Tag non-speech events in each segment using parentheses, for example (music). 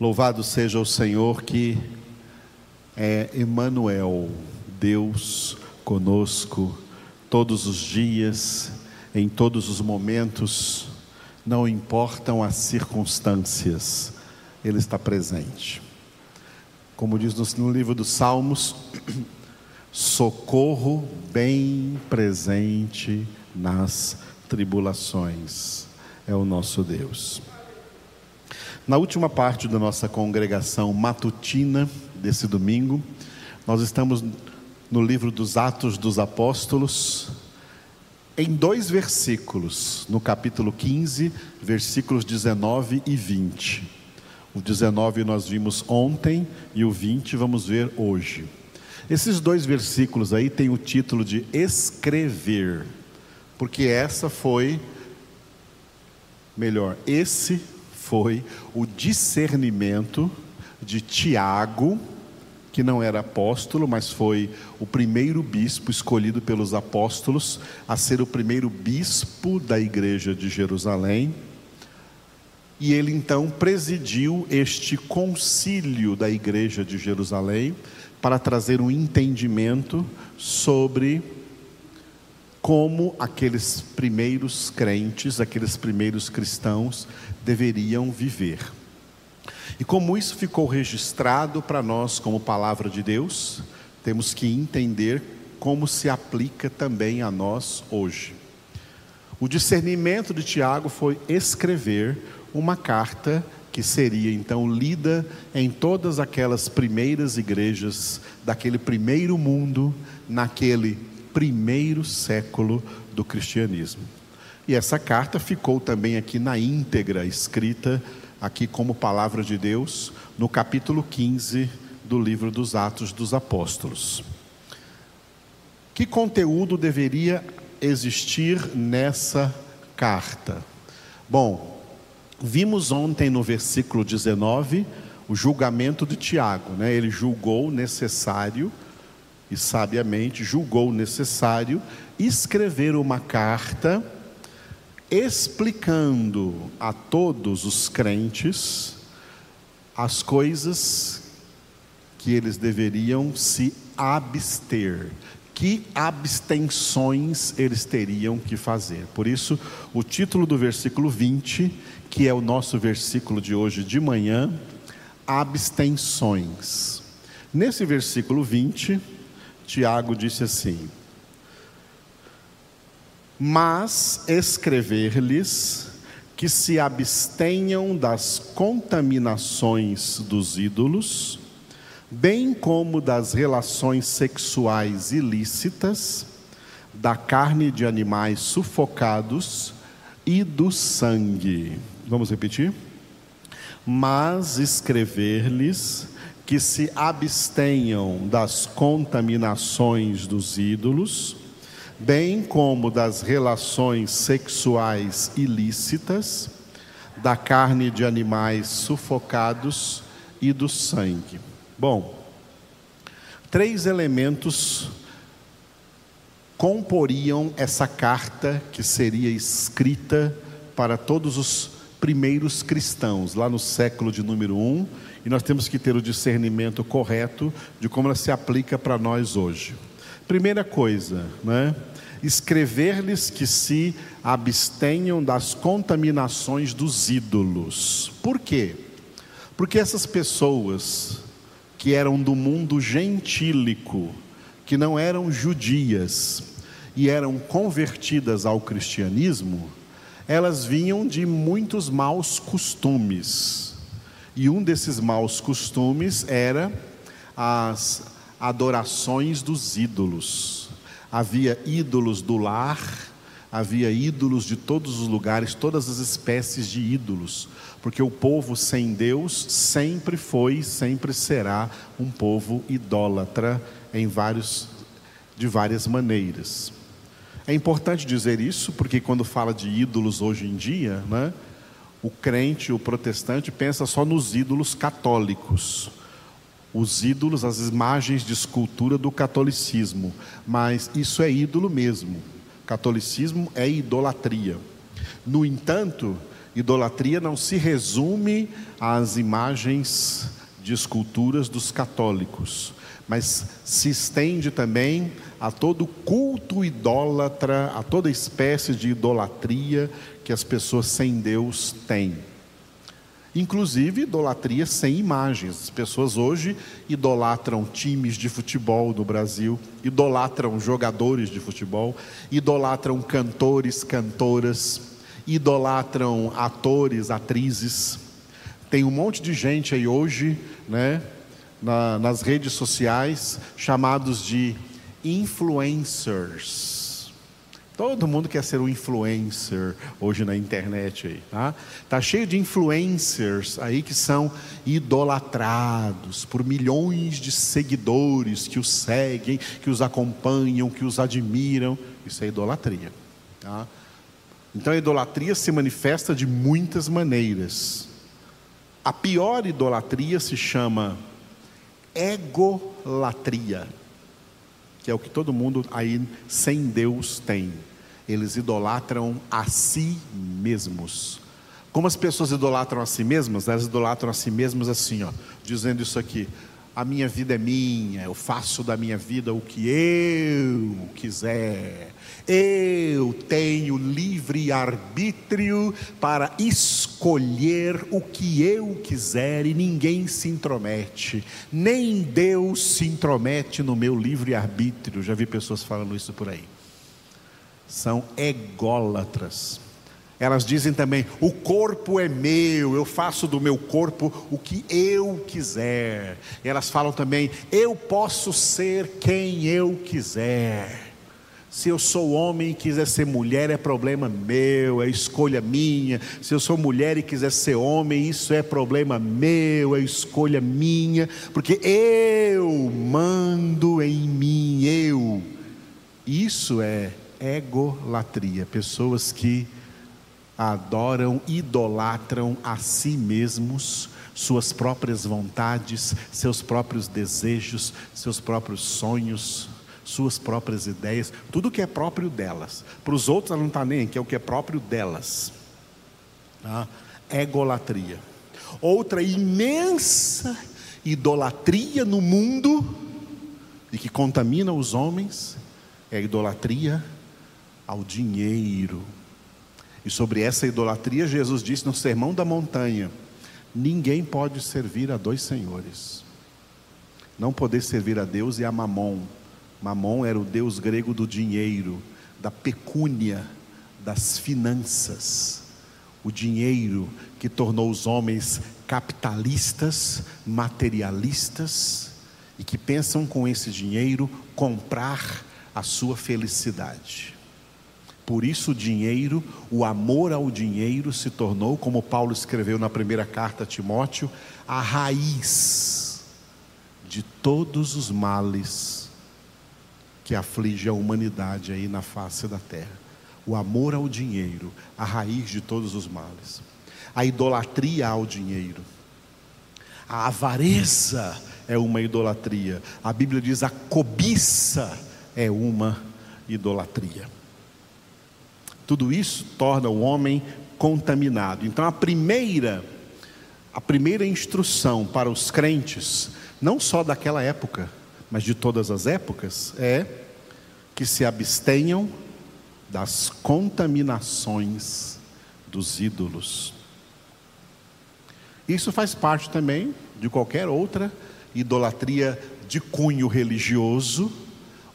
Louvado seja o Senhor que é Emmanuel, Deus conosco todos os dias, em todos os momentos, não importam as circunstâncias, Ele está presente. Como diz no livro dos Salmos, (clears throat) socorro bem presente nas tribulações, é o nosso Deus. Na última parte da nossa congregação matutina desse domingo, nós estamos no livro dos Atos dos Apóstolos, em dois versículos, no capítulo 15, versículos 19 e 20. O 19 nós vimos ontem e o 20 vamos ver hoje. Esses dois versículos aí têm o título de escrever, porque essa foi, melhor, esse foi o discernimento de Tiago, que não era apóstolo, mas foi o primeiro bispo escolhido pelos apóstolos a ser o primeiro bispo da igreja de Jerusalém. E ele então presidiu este concílio da igreja de Jerusalém para trazer um entendimento sobre como aqueles primeiros crentes, aqueles primeiros cristãos deveriam viver. E como isso ficou registrado para nós como palavra de Deus, temos que entender como se aplica também a nós hoje. O discernimento de Tiago foi escrever uma carta que seria então lida em todas aquelas primeiras igrejas daquele primeiro mundo, naquele primeiro século do cristianismo. E essa carta ficou também aqui na íntegra escrita aqui como palavra de Deus no capítulo 15 do livro dos Atos dos Apóstolos. Que conteúdo deveria existir nessa carta? Bom, vimos ontem no versículo 19 o julgamento de Tiago, né? Ele julgou necessário e sabiamente julgou necessário escrever uma carta explicando a todos os crentes as coisas que eles deveriam se abster, que abstenções eles teriam que fazer. Por isso, o título do versículo 20, que é o nosso versículo de hoje de manhã, abstenções. Nesse versículo 20, Tiago disse assim: Mas escrever-lhes que se abstenham das contaminações dos ídolos, bem como das relações sexuais ilícitas, da carne de animais sufocados e do sangue. Vamos repetir? Mas escrever-lhes que se abstenham das contaminações dos ídolos, bem como das relações sexuais ilícitas, da carne de animais sufocados e do sangue. Bom, três elementos comporiam essa carta que seria escrita para todos os primeiros cristãos, lá no século de número 1, e nós temos que ter o discernimento correto de como ela se aplica para nós hoje. Primeira coisa, né? escrever-lhes que se abstenham das contaminações dos ídolos. Por quê? Porque essas pessoas que eram do mundo gentílico, que não eram judias e eram convertidas ao cristianismo, elas vinham de muitos maus costumes. E um desses maus costumes era as adorações dos ídolos. Havia ídolos do lar, havia ídolos de todos os lugares, todas as espécies de ídolos, porque o povo sem Deus sempre foi sempre será um povo idólatra em vários de várias maneiras. É importante dizer isso, porque quando fala de ídolos hoje em dia, né, o crente, o protestante, pensa só nos ídolos católicos os ídolos, as imagens de escultura do catolicismo, mas isso é ídolo mesmo. Catolicismo é idolatria. No entanto, Idolatria não se resume às imagens de esculturas dos católicos, mas se estende também a todo culto idólatra, a toda espécie de idolatria que as pessoas sem Deus têm. Inclusive idolatria sem imagens. As pessoas hoje idolatram times de futebol no Brasil, idolatram jogadores de futebol, idolatram cantores, cantoras, idolatram atores, atrizes. Tem um monte de gente aí hoje, né, na, nas redes sociais, chamados de influencers Todo mundo quer ser um influencer hoje na internet aí, tá? Tá cheio de influencers aí que são idolatrados por milhões de seguidores que os seguem, que os acompanham, que os admiram. Isso é idolatria, tá? Então a idolatria se manifesta de muitas maneiras. A pior idolatria se chama egolatria que é o que todo mundo aí sem Deus tem. Eles idolatram a si mesmos. Como as pessoas idolatram a si mesmas? Elas idolatram a si mesmas assim, ó, dizendo isso aqui: a minha vida é minha, eu faço da minha vida o que eu quiser. Eu tenho livre arbítrio para escolher o que eu quiser e ninguém se intromete. Nem Deus se intromete no meu livre arbítrio. Já vi pessoas falando isso por aí. São ególatras. Elas dizem também: o corpo é meu, eu faço do meu corpo o que eu quiser. Elas falam também: eu posso ser quem eu quiser. Se eu sou homem e quiser ser mulher, é problema meu, é escolha minha. Se eu sou mulher e quiser ser homem, isso é problema meu, é escolha minha, porque eu mando em mim, eu. Isso é egolatria, pessoas que adoram, idolatram a si mesmos, suas próprias vontades, seus próprios desejos, seus próprios sonhos, suas próprias ideias, tudo que é próprio delas. Para os outros ela não está nem, que é o que é próprio delas. Tá? Egolatria. Outra imensa idolatria no mundo e que contamina os homens é a idolatria ao dinheiro. E sobre essa idolatria, Jesus disse no Sermão da Montanha: ninguém pode servir a dois senhores. Não poder servir a Deus e a Mamon. Mamon era o deus grego do dinheiro, da pecúnia, das finanças. O dinheiro que tornou os homens capitalistas, materialistas e que pensam com esse dinheiro comprar a sua felicidade. Por isso, o dinheiro, o amor ao dinheiro se tornou, como Paulo escreveu na primeira carta a Timóteo, a raiz de todos os males que aflige a humanidade aí na face da terra. O amor ao dinheiro, a raiz de todos os males. A idolatria ao dinheiro. A avareza é uma idolatria. A Bíblia diz a cobiça é uma idolatria. Tudo isso torna o homem contaminado. Então a primeira a primeira instrução para os crentes, não só daquela época, mas de todas as épocas, é que se abstenham das contaminações dos ídolos. Isso faz parte também de qualquer outra idolatria de cunho religioso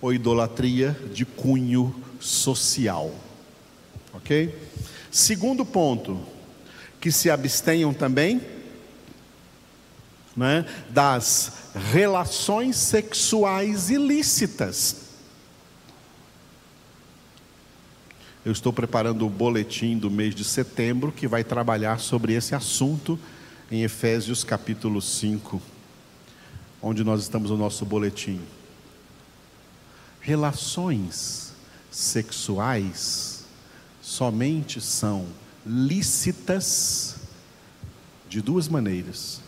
ou idolatria de cunho social. Ok? Segundo ponto, que se abstenham também né, das relações sexuais ilícitas. Eu estou preparando o boletim do mês de setembro que vai trabalhar sobre esse assunto em Efésios capítulo 5, onde nós estamos no nosso boletim. Relações sexuais somente são lícitas de duas maneiras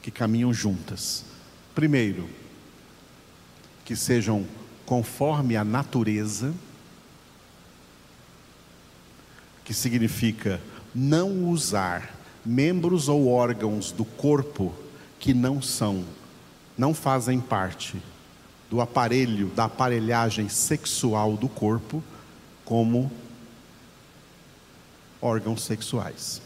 que caminham juntas. Primeiro, que sejam conforme a natureza, que significa não usar membros ou órgãos do corpo que não são, não fazem parte do aparelho, da aparelhagem sexual do corpo, como órgãos sexuais.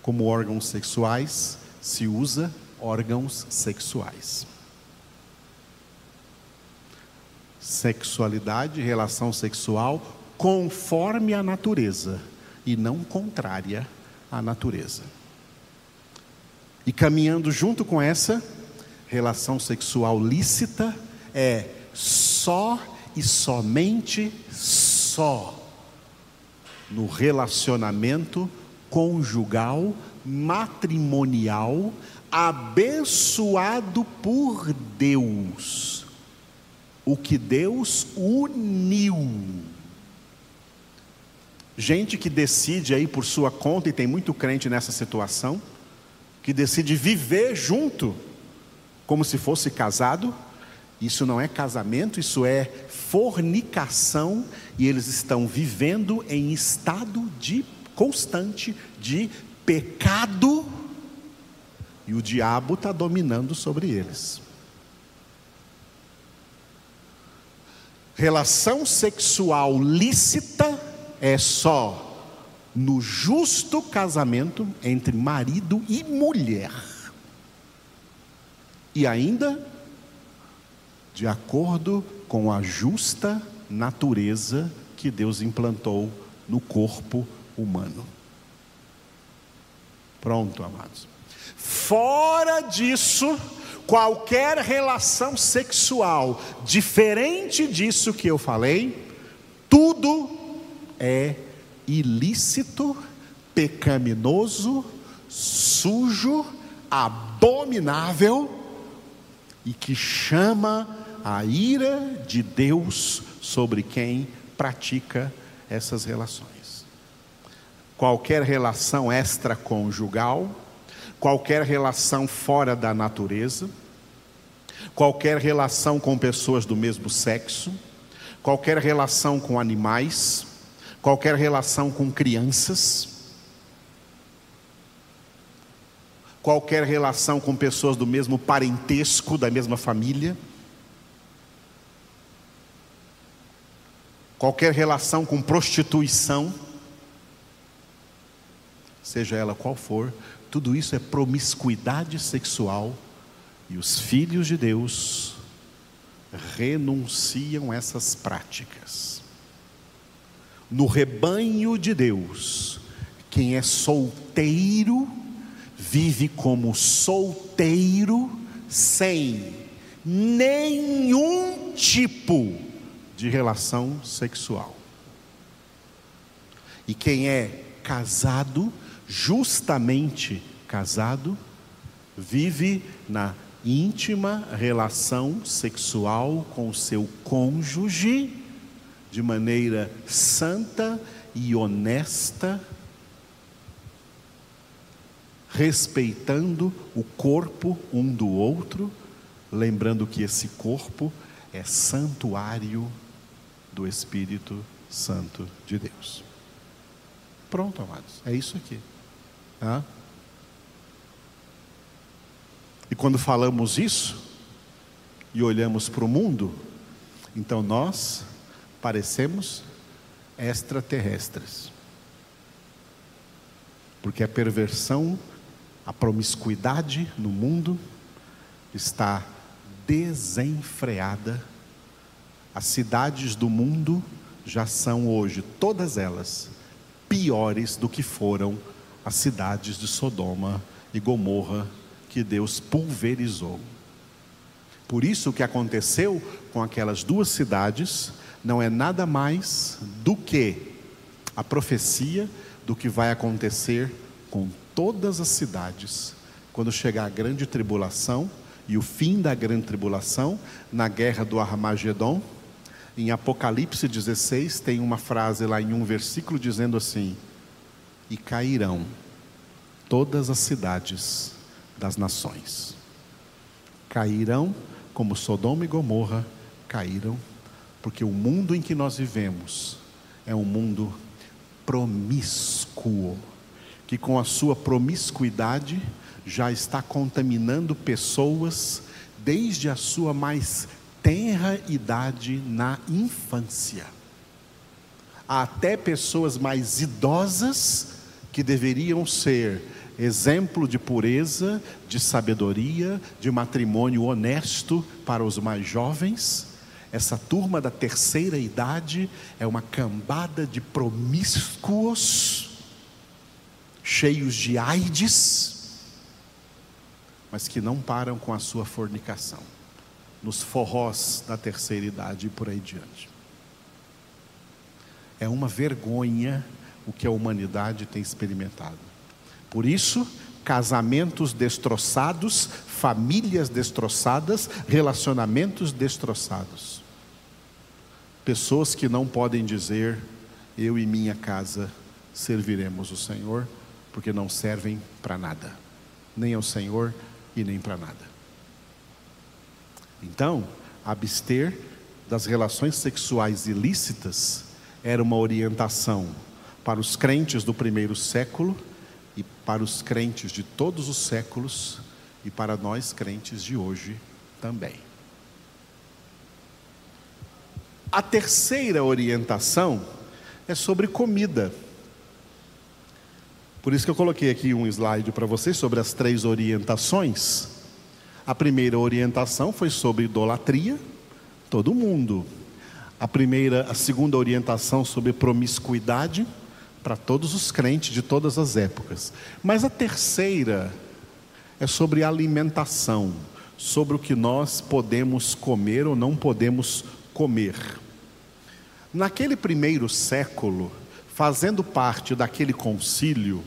Como órgãos sexuais, se usa órgãos sexuais. Sexualidade, relação sexual, conforme a natureza e não contrária à natureza. E caminhando junto com essa relação sexual lícita, é só e somente só no relacionamento conjugal, matrimonial, abençoado por Deus. O que Deus uniu. Gente que decide aí por sua conta, e tem muito crente nessa situação, que decide viver junto, como se fosse casado, isso não é casamento, isso é fornicação, e eles estão vivendo em estado de constante de pecado, e o diabo está dominando sobre eles. Relação sexual lícita é só no justo casamento entre marido e mulher. E ainda de acordo com a justa natureza que Deus implantou no corpo humano. Pronto, amados. Fora disso, qualquer relação sexual diferente disso que eu falei, tudo é ilícito, pecaminoso, sujo, abominável e que chama a ira de Deus sobre quem pratica essas relações. Qualquer relação extraconjugal, qualquer relação fora da natureza, qualquer relação com pessoas do mesmo sexo, qualquer relação com animais, qualquer relação com crianças, qualquer relação com pessoas do mesmo parentesco, da mesma família, qualquer relação com prostituição, seja ela qual for, tudo isso é promiscuidade sexual e os filhos de Deus renunciam essas práticas. No rebanho de Deus, quem é solteiro vive como solteiro sem nenhum tipo de relação sexual. E quem é casado, justamente casado, vive na íntima relação sexual com o seu cônjuge de maneira santa e honesta, respeitando o corpo um do outro, lembrando que esse corpo é santuário do Espírito Santo de Deus. Pronto, amados, é isso aqui. E quando falamos isso e olhamos para o mundo, então nós parecemos extraterrestres. Porque a perversão, a promiscuidade no mundo está desenfreada as cidades do mundo já são hoje, todas elas, piores do que foram as cidades de Sodoma e Gomorra que Deus pulverizou. Por isso, o que aconteceu com aquelas duas cidades não é nada mais do que a profecia do que vai acontecer com todas as cidades quando chegar a grande tribulação e o fim da grande tribulação na guerra do Armagedon em Apocalipse 16, tem uma frase lá em um versículo dizendo assim: E cairão todas as cidades das nações. Cairão como Sodoma e Gomorra caíram, porque o mundo em que nós vivemos é um mundo promíscuo, que com a sua promiscuidade já está contaminando pessoas desde a sua mais tenra idade na infância. Há até pessoas mais idosas que deveriam ser exemplo de pureza, de sabedoria, de matrimônio honesto para os mais jovens. Essa turma da terceira idade é uma cambada de promíscuos, cheios de AIDS, mas que não param com a sua fornicação, nos forrós da terceira idade e por aí diante. É uma vergonha o que a humanidade tem experimentado. Por isso, casamentos destroçados, famílias destroçadas, relacionamentos destroçados. Pessoas que não podem dizer, eu e minha casa serviremos o Senhor, porque não servem para nada, nem ao Senhor e nem para nada. Então, abster das relações sexuais ilícitas era uma orientação para os crentes do primeiro século e para os crentes de todos os séculos e para nós crentes de hoje também. A terceira orientação é sobre comida. Por isso que eu coloquei aqui um slide para vocês sobre as três orientações. A primeira orientação foi sobre idolatria, todo mundo. A primeira, a segunda orientação sobre promiscuidade, para todos os crentes de todas as épocas. Mas a terceira é sobre alimentação, sobre o que nós podemos comer ou não podemos comer. Naquele primeiro século, fazendo parte daquele concílio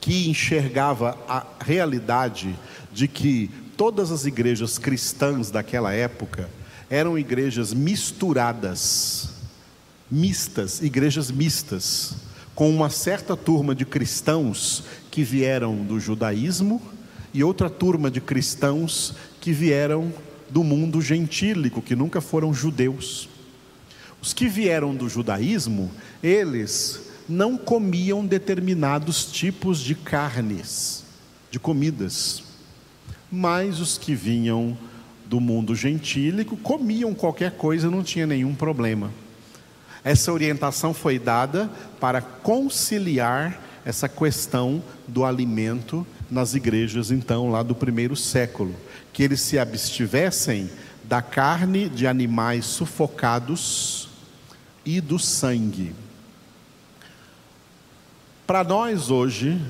que enxergava a realidade de que todas as igrejas cristãs daquela época eram igrejas misturadas, mistas, igrejas mistas com uma certa turma de cristãos que vieram do judaísmo e outra turma de cristãos que vieram do mundo gentílico, que nunca foram judeus. Os que vieram do judaísmo, eles não comiam determinados tipos de carnes, de comidas, mas os que vinham do mundo gentílico comiam qualquer coisa, não tinha nenhum problema. Essa orientação foi dada para conciliar essa questão do alimento nas igrejas, então, lá do primeiro século, que eles se abstivessem da carne de animais sufocados e do sangue. Para nós hoje,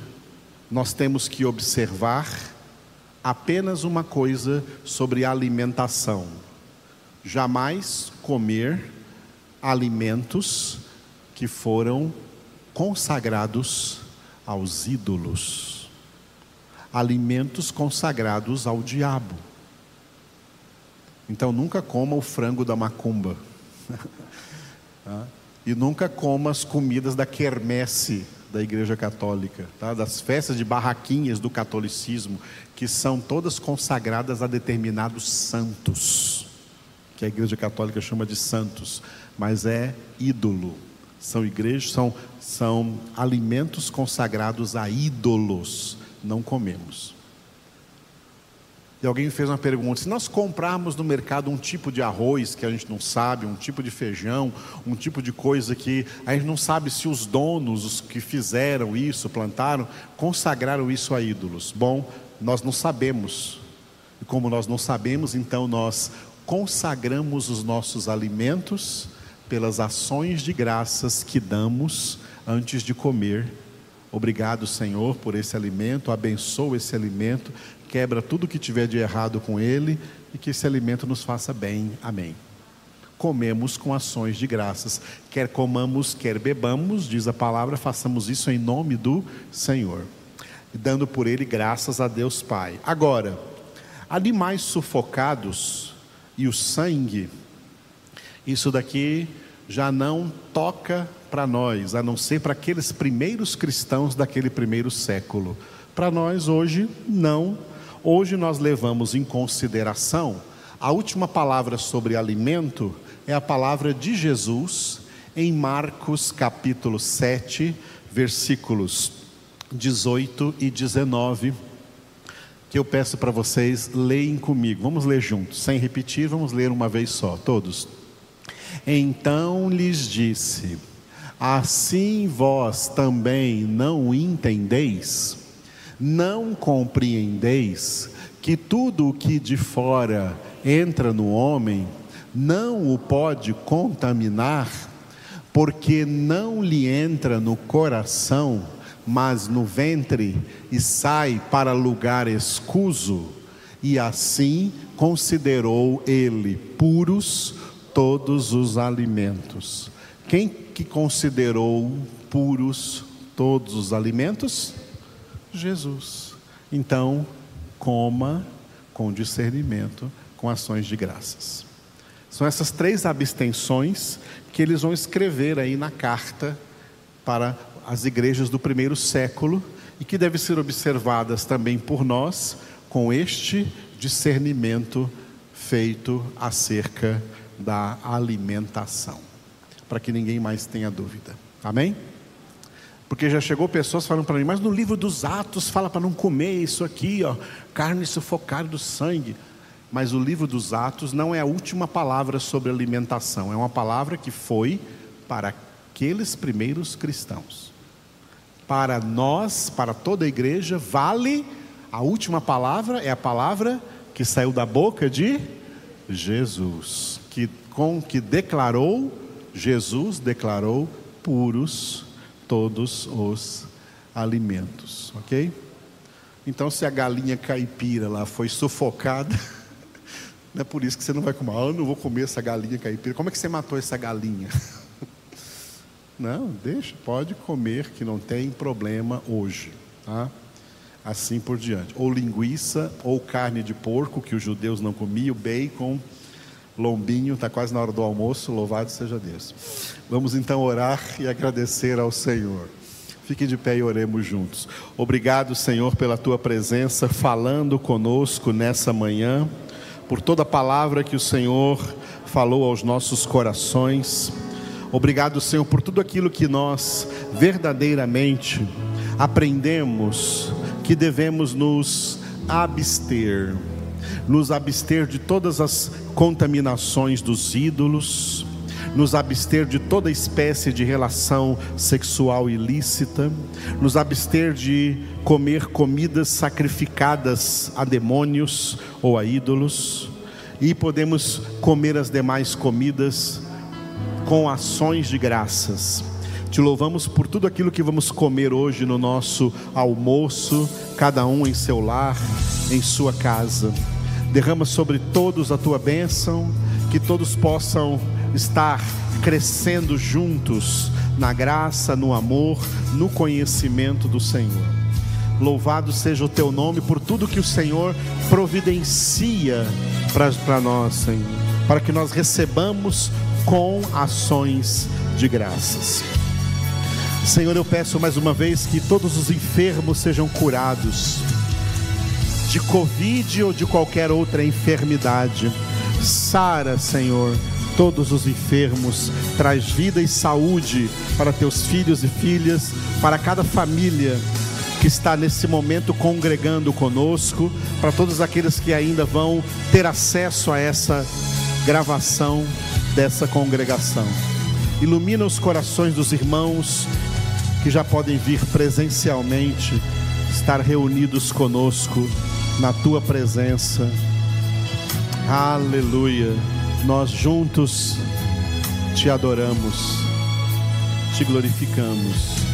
nós temos que observar apenas uma coisa sobre alimentação: jamais comer alimentos que foram consagrados aos ídolos, alimentos consagrados ao diabo. Então nunca coma o frango da macumba. (laughs) E nunca coma as comidas da quermesse da Igreja Católica, tá? das festas de barraquinhas do catolicismo, que são todas consagradas a determinados santos, que a Igreja Católica chama de santos mas é ídolo. São igrejas, são, são alimentos consagrados a ídolos, não comemos. E alguém fez uma pergunta: se nós comprarmos no mercado um tipo de arroz que a gente não sabe, um tipo de feijão, um tipo de coisa que a gente não sabe se os donos, os que fizeram isso, plantaram, consagraram isso a ídolos. Bom, nós não sabemos. E como nós não sabemos, então nós consagramos os nossos alimentos pelas ações de graças que damos antes de comer. Obrigado, Senhor, por esse alimento, abençoa esse alimento, quebra tudo que tiver de errado com ele e que esse alimento nos faça bem. Amém. Comemos com ações de graças, quer comamos, quer bebamos, diz a palavra, façamos isso em nome do Senhor, dando por ele graças a Deus Pai. Agora, animais sufocados e o sangue isso daqui já não toca para nós, a não ser para aqueles primeiros cristãos daquele primeiro século. Para nós hoje, não. Hoje nós levamos em consideração a última palavra sobre alimento é a palavra de Jesus em Marcos capítulo 7, versículos 18 e 19, que eu peço para vocês leem comigo. Vamos ler juntos, sem repetir, vamos ler uma vez só, todos. Então lhes disse: Assim vós também não entendeis, não compreendeis que tudo o que de fora entra no homem não o pode contaminar, porque não lhe entra no coração, mas no ventre e sai para lugar escuso, e assim considerou ele puros todos os alimentos. Quem que considerou puros todos os alimentos? Jesus. Então, coma com discernimento, com ações de graças. São essas três abstenções que eles vão escrever aí na carta para as igrejas do primeiro século e que devem ser observadas também por nós com este discernimento feito acerca da alimentação, para que ninguém mais tenha dúvida. Amém? Porque já chegou pessoas falando para mim, mas no livro dos Atos fala para não comer isso aqui, ó, carne sufocada do sangue. Mas o livro dos Atos não é a última palavra sobre alimentação, é uma palavra que foi para aqueles primeiros cristãos. Para nós, para toda a igreja, vale a última palavra é a palavra que saiu da boca de Jesus que com que declarou, Jesus declarou puros todos os alimentos, ok? Então, se a galinha caipira lá foi sufocada, (laughs) não é por isso que você não vai comer. Ah, eu não vou comer essa galinha caipira. Como é que você matou essa galinha? (laughs) Não, deixa, pode comer, que não tem problema hoje, tá? Assim por diante. Ou linguiça, ou carne de porco, que os judeus não comiam, bacon lombinho, está quase na hora do almoço, louvado seja Deus. Vamos então orar e agradecer ao Senhor. Fique de pé e oremos juntos. Obrigado, Senhor, pela tua presença falando conosco nessa manhã, por toda a palavra que o Senhor falou aos nossos corações. Obrigado, Senhor, por tudo aquilo que nós verdadeiramente aprendemos que devemos nos abster, nos abster de todas as contaminações dos ídolos, nos abster de toda espécie de relação sexual ilícita, nos abster de comer comidas sacrificadas a demônios ou a ídolos, e podemos comer as demais comidas com ações de graças. Te louvamos por tudo aquilo que vamos comer hoje no nosso almoço, cada um em seu lar, em sua casa. Derrama sobre todos a tua bênção, que todos possam estar crescendo juntos na graça, no amor, no conhecimento do Senhor. Louvado seja o teu nome por tudo que o Senhor providencia para nós, Senhor, para que nós recebamos com ações de graças. Senhor, eu peço mais uma vez que todos os enfermos sejam curados de Covid ou de qualquer outra enfermidade. Sara, Senhor, todos os enfermos, traz vida e saúde para teus filhos e filhas, para cada família que está nesse momento congregando conosco, para todos aqueles que ainda vão ter acesso a essa gravação dessa congregação. Ilumina os corações dos irmãos que já podem vir presencialmente, estar reunidos conosco na tua presença. Aleluia. Nós juntos te adoramos, te glorificamos.